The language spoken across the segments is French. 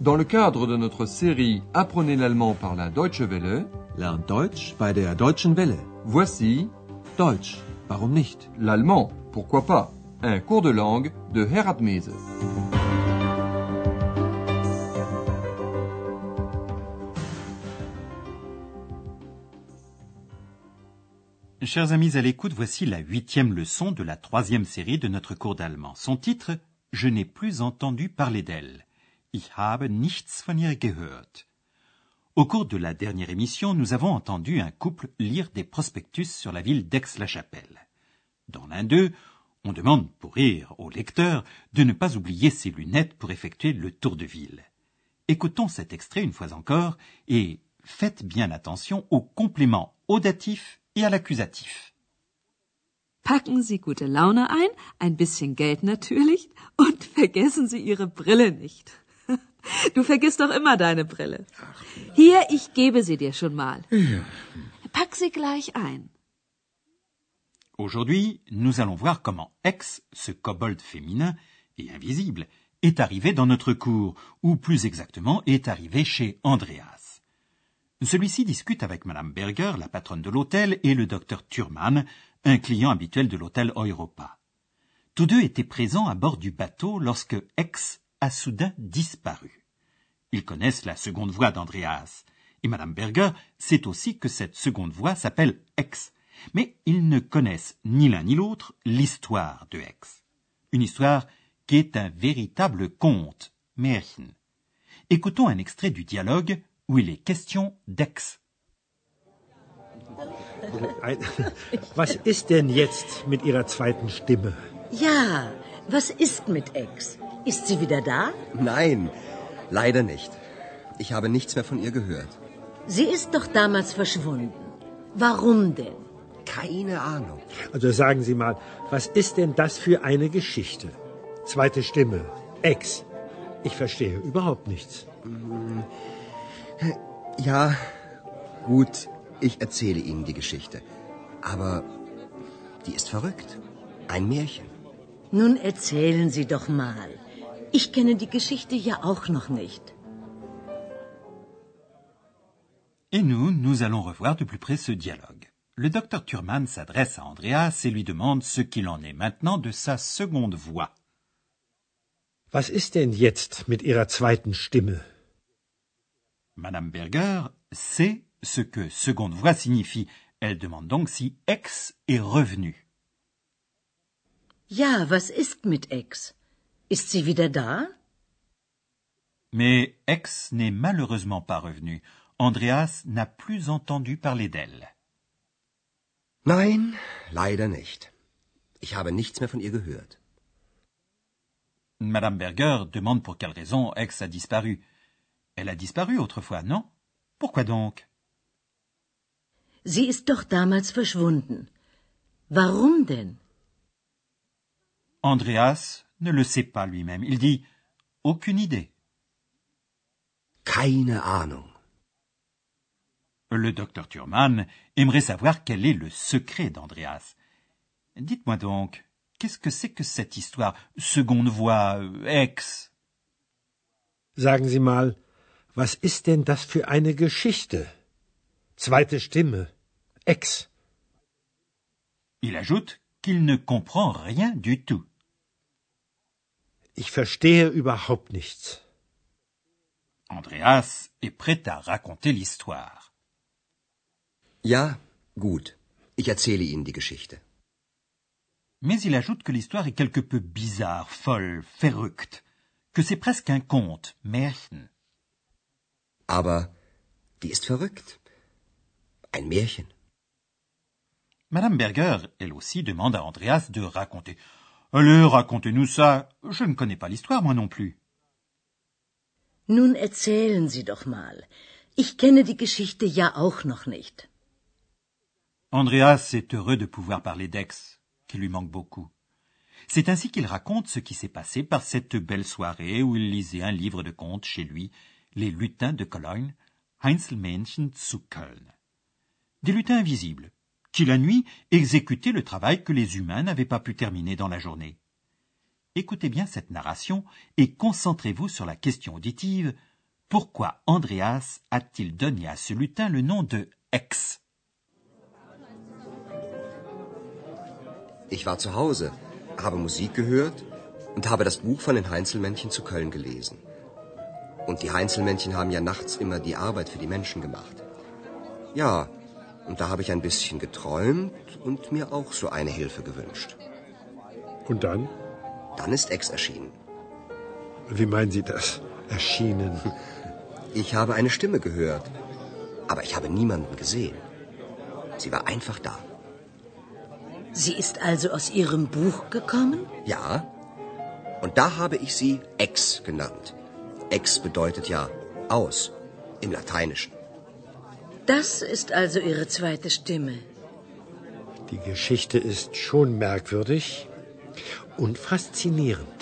Dans le cadre de notre série Apprenez l'allemand par la Deutsche Welle, Lernt Deutsch bei der Deutschen Welle. voici Deutsch, warum nicht? l'allemand, pourquoi pas, un cours de langue de Herat Mese. Chers amis à l'écoute, voici la huitième leçon de la troisième série de notre cours d'allemand. Son titre Je n'ai plus entendu parler d'elle. Ich habe nichts von ihr gehört. Au cours de la dernière émission, nous avons entendu un couple lire des prospectus sur la ville d'Aix-la-Chapelle. Dans l'un d'eux, on demande pour rire au lecteur de ne pas oublier ses lunettes pour effectuer le tour de ville. Écoutons cet extrait une fois encore et faites bien attention aux compléments audatifs et à l'accusatif. Packen Sie gute Laune ein, ein bisschen Geld natürlich und vergessen Sie Ihre Brille nicht. Du vergisst doch immer deine Brille. Hier, ich gebe sie dir schon mal. Pack sie gleich ein. Aujourd'hui, nous allons voir comment X, ce kobold féminin et invisible, est arrivé dans notre cours, ou plus exactement est arrivé chez Andreas. Celui-ci discute avec Madame Berger, la patronne de l'hôtel, et le docteur Thurman, un client habituel de l'hôtel Europa. Tous deux étaient présents à bord du bateau lorsque X a soudain disparu. Ils connaissent la seconde voix d'Andreas. Et Madame Berger sait aussi que cette seconde voix s'appelle X. Mais ils ne connaissent ni l'un ni l'autre l'histoire de X. Une histoire qui est un véritable conte, Märchen. Écoutons un extrait du dialogue où il est question d'X. Ein- Was ist denn jetzt mit Ihrer zweiten Stimme? Ja, was ist mit Ex? Ist sie wieder da? Nein, leider nicht. Ich habe nichts mehr von ihr gehört. Sie ist doch damals verschwunden. Warum denn? Keine Ahnung. Also sagen Sie mal, was ist denn das für eine Geschichte? Zweite Stimme, Ex. Ich verstehe überhaupt nichts. Ja, gut, ich erzähle Ihnen die Geschichte. Aber die ist verrückt. Ein Märchen. Nun erzählen Sie doch mal. Ich kenne die Geschichte ja auch noch nicht. Et nous, nous allons revoir de plus près ce dialogue. Le docteur Thurman s'adresse à Andreas et lui demande ce qu'il en est maintenant de sa seconde voix. Was ist denn jetzt mit Ihrer zweiten Stimme? Madame Berger sait ce que seconde voix signifie. Elle demande donc si X est revenu. Ja, was ist mit Ex? Ist sie wieder da? Mais X n'est malheureusement pas revenu. Andreas n'a plus entendu parler d'elle. Nein, leider nicht. Ich habe nichts mehr von ihr gehört. Madame Berger demande pour quelle raison X a disparu. Elle a disparu autrefois, non? Pourquoi donc? Sie ist doch damals verschwunden. Warum denn? Andreas ne le sait pas lui-même. Il dit aucune idée. Keine Ahnung. Le docteur Thurman aimerait savoir quel est le secret d'Andreas. Dites-moi donc, qu'est-ce que c'est que cette histoire Seconde voix, euh, ex? Sagen Sie mal, was ist denn das für eine Geschichte? Zweite Stimme, Ex. Il ajoute qu'il ne comprend rien du tout. Ich verstehe überhaupt nichts. Andreas est prêt à raconter l'histoire. Ja, gut. Ich erzähle Ihnen die Geschichte. Mais il ajoute que l'histoire est quelque peu bizarre, folle, verrückt, que c'est presque un conte, Märchen. Aber die ist verrückt. Ein Märchen. Madame Berger, elle aussi, demande à Andreas de raconter. Allez, racontez-nous ça. Je ne connais pas l'histoire, moi non plus. Nun erzählen Sie doch mal. Ich kenne die Geschichte ja auch noch nicht. Andreas est heureux de pouvoir parler d'Aix, qui lui manque beaucoup. C'est ainsi qu'il raconte ce qui s'est passé par cette belle soirée où il lisait un livre de contes chez lui, Les lutins de Cologne, Heinzelmännchen zu Köln. Des lutins invisibles, qui la nuit exécutaient le travail que les humains n'avaient pas pu terminer dans la journée. Écoutez bien cette narration et concentrez-vous sur la question auditive pourquoi Andreas a-t-il donné à ce lutin le nom de Ex? Ich war zu Hause, habe Musik gehört und habe das Buch von den Heinzelmännchen zu Köln gelesen. Und die Heinzelmännchen haben ja nachts immer die Arbeit für die Menschen gemacht. Ja, und da habe ich ein bisschen geträumt und mir auch so eine Hilfe gewünscht. Und dann? Dann ist Ex erschienen. Wie meinen Sie das? Erschienen. Ich habe eine Stimme gehört, aber ich habe niemanden gesehen. Sie war einfach da. Sie ist also aus Ihrem Buch gekommen? Ja, und da habe ich sie Ex genannt. Ex bedeutet ja aus im Lateinischen. Das ist also Ihre zweite Stimme. Die Geschichte ist schon merkwürdig und faszinierend.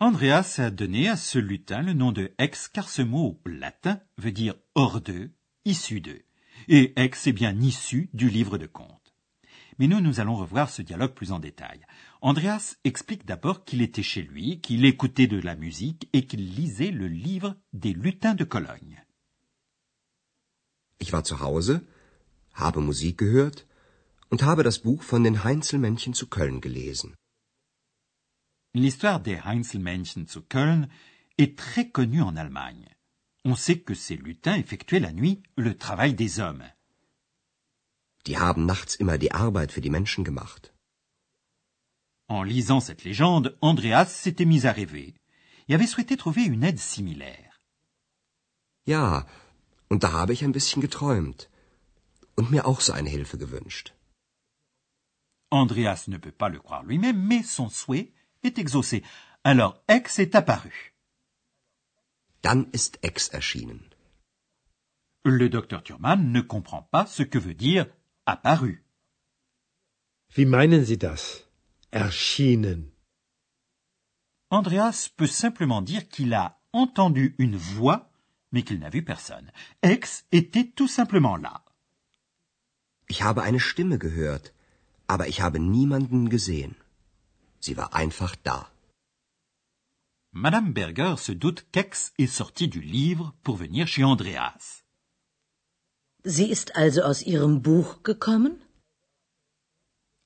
Andreas a donné à ce lutin le nom de ex car ce mot latin veut dire hors d'eux, issu d'eux. Et ex est bien issu du livre de contes. Mais nous, nous allons revoir ce dialogue plus en détail. Andreas explique d'abord qu'il était chez lui, qu'il écoutait de la musique et qu'il lisait le livre des lutins de Cologne. Ich war zu Hause, habe Musik gehört und habe das Buch von den Heinzelmännchen zu Köln gelesen. L'histoire des Heinzelmännchen zu Köln est très connue en Allemagne. On sait que ces lutins effectuaient la nuit le travail des hommes. Die haben nachts immer die Arbeit für die Menschen gemacht. En lisant cette légende, Andreas s'était mis à rêver et avait souhaité trouver une aide similaire. Ja, und da habe ich ein bisschen geträumt und mir auch so eine Hilfe gewünscht. Andreas ne peut pas le croire lui-même, mais son souhait est exaucé. Alors Ex est apparu. Dann ist Ex erschienen. Le docteur Thurman ne comprend pas ce que veut dire apparu. Wie meinen Sie das? Erschienen. Andreas peut simplement dire qu'il a entendu une voix, mais qu'il n'a vu personne. Ex était tout simplement là. Ich habe eine Stimme gehört, aber ich habe niemanden gesehen. Sie war einfach da. Madame Berger se doute qu'Ex est sorti du livre pour venir chez Andreas. Sie ist also aus Ihrem Buch gekommen?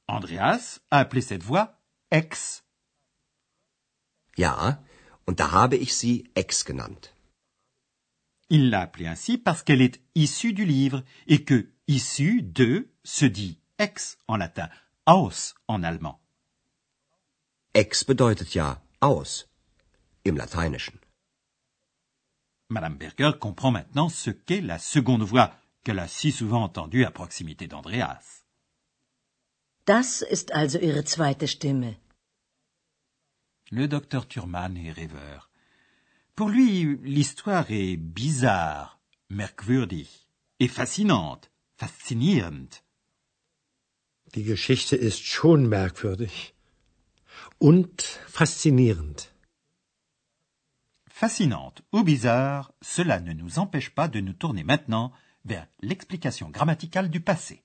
Andreas a appelé cette voix Ex. Ja, und da habe ich sie Ex genannt. Il l'a appelée ainsi parce qu'elle est issue du livre et que issue de se dit ex en latin, aus en allemand. Ex bedeutet ja aus im Lateinischen. Madame Berger comprend maintenant ce qu'est la seconde voix qu'elle a si souvent entendue à proximité d'Andreas. Das ist also Ihre zweite Stimme. Le docteur Thurman est rêveur. Pour lui, l'histoire est bizarre, merkwürdig et fascinante, faszinierend. Die Geschichte ist schon merkwürdig und faszinierend. Fascinante ou bizarre, cela ne nous empêche pas de nous tourner maintenant vers l'explication grammaticale du passé.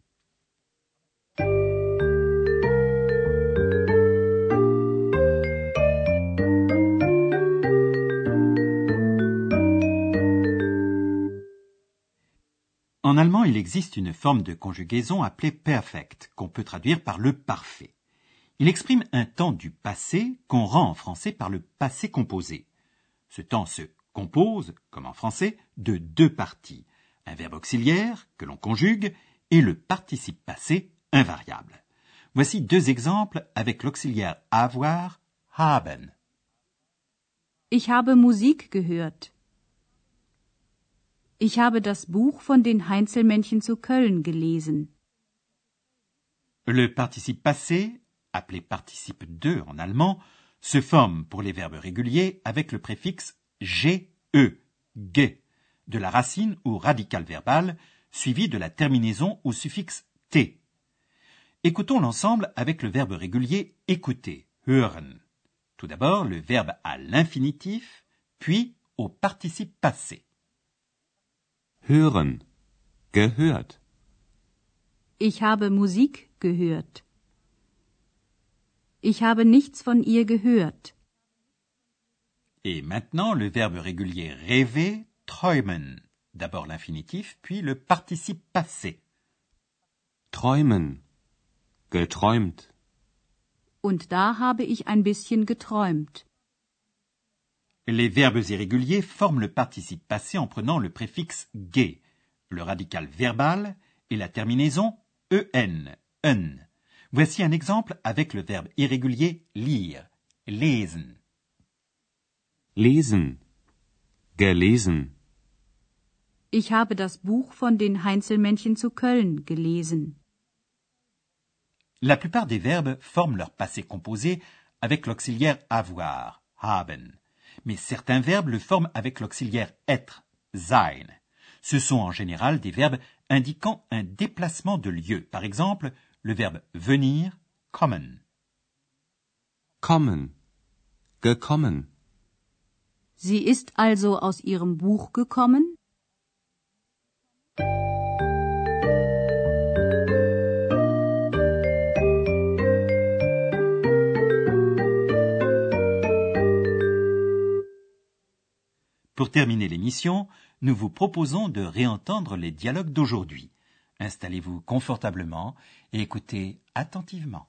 En allemand, il existe une forme de conjugaison appelée perfect, qu'on peut traduire par le parfait. Il exprime un temps du passé qu'on rend en français par le passé composé. Ce temps se compose, comme en français, de deux parties. Un verbe auxiliaire, que l'on conjugue, et le participe passé invariable. Voici deux exemples avec l'auxiliaire avoir, haben. Ich habe Musik gehört. Le participe passé, appelé participe 2 en allemand, se forme pour les verbes réguliers avec le préfixe ge, ge, de la racine ou radicale verbale, suivi de la terminaison au suffixe t. Écoutons l'ensemble avec le verbe régulier écouter, hören. Tout d'abord le verbe à l'infinitif, puis au participe passé. Hören. Gehört. Ich habe Musik gehört. Ich habe nichts von ihr gehört. Et maintenant, le verbe régulier rêver, träumen. D'abord l'infinitif, puis le participe passé. Träumen. Geträumt. Und da habe ich ein bisschen geträumt. Les verbes irréguliers forment le participe passé en prenant le préfixe ge, le radical verbal et la terminaison en, un. Voici un exemple avec le verbe irrégulier lire, lesen. Lesen. Gelesen. Ich habe das Buch von den Heinzelmännchen zu Köln gelesen. La plupart des verbes forment leur passé composé avec l'auxiliaire avoir, haben. Mais certains verbes le forment avec l'auxiliaire être, sein. Ce sont en général des verbes indiquant un déplacement de lieu. Par exemple, le verbe venir, kommen. Kommen. Gekommen. Sie ist also aus ihrem Buch gekommen? Pour terminer l'émission, nous vous proposons de réentendre les dialogues d'aujourd'hui. Installez-vous confortablement et écoutez attentivement.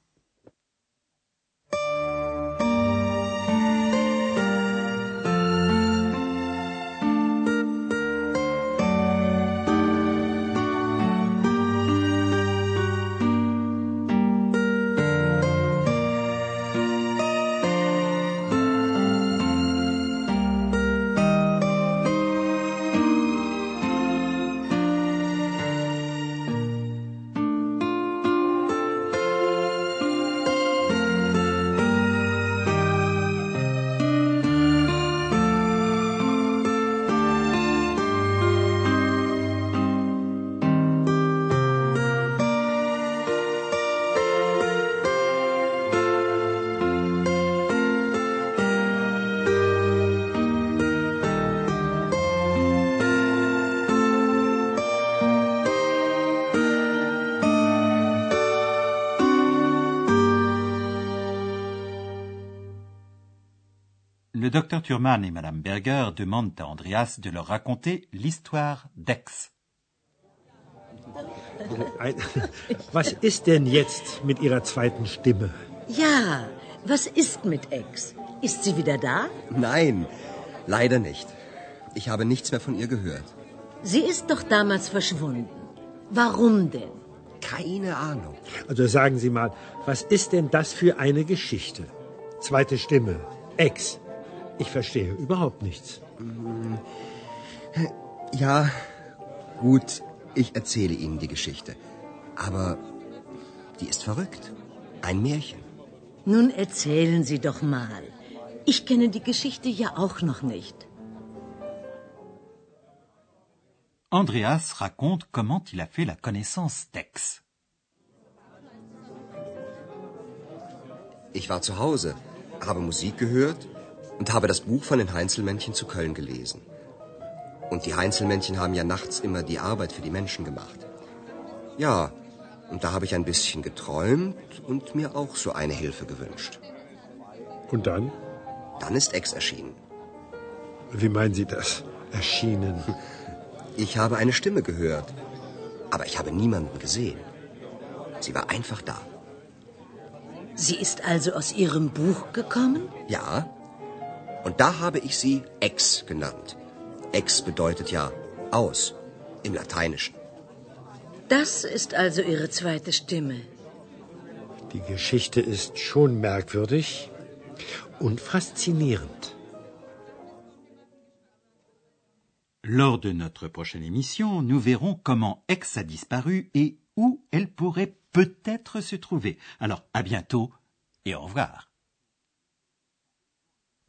Le docteur Thurman et Madame Berger demandent à Andreas de leur raconter l'histoire d'Aix. Ein- Was ist denn jetzt mit Ihrer zweiten Stimme? Ja, was ist mit Ex? Ist sie wieder da? Nein, leider nicht. Ich habe nichts mehr von ihr gehört. Sie ist doch damals verschwunden. Warum denn? Keine Ahnung. Also sagen Sie mal, was ist denn das für eine Geschichte? Zweite Stimme. Ex. Ich verstehe überhaupt nichts. Ja, gut, ich erzähle Ihnen die Geschichte. Aber die ist verrückt. Ein Märchen. Nun erzählen Sie doch mal. Ich kenne die Geschichte ja auch noch nicht. Andreas raconte comment il a fait la connaissance d'Aix. Ich war zu Hause, habe Musik gehört und habe das Buch von den Heinzelmännchen zu Köln gelesen. Und die Heinzelmännchen haben ja nachts immer die Arbeit für die Menschen gemacht. Ja, und da habe ich ein bisschen geträumt und mir auch so eine Hilfe gewünscht. Und dann? Dann ist Ex erschienen. Wie meinen Sie das? Erschienen. Ich habe eine Stimme gehört, aber ich habe niemanden gesehen. Sie war einfach da. Sie ist also aus Ihrem Buch gekommen? Ja, und da habe ich sie Ex genannt. Ex bedeutet ja aus im Lateinischen. Das ist also Ihre zweite Stimme. Die Geschichte ist schon merkwürdig und faszinierend. Lors de notre prochaine émission, nous verrons comment Aix a disparu et où elle pourrait peut-être se trouver. Alors, à bientôt et au revoir.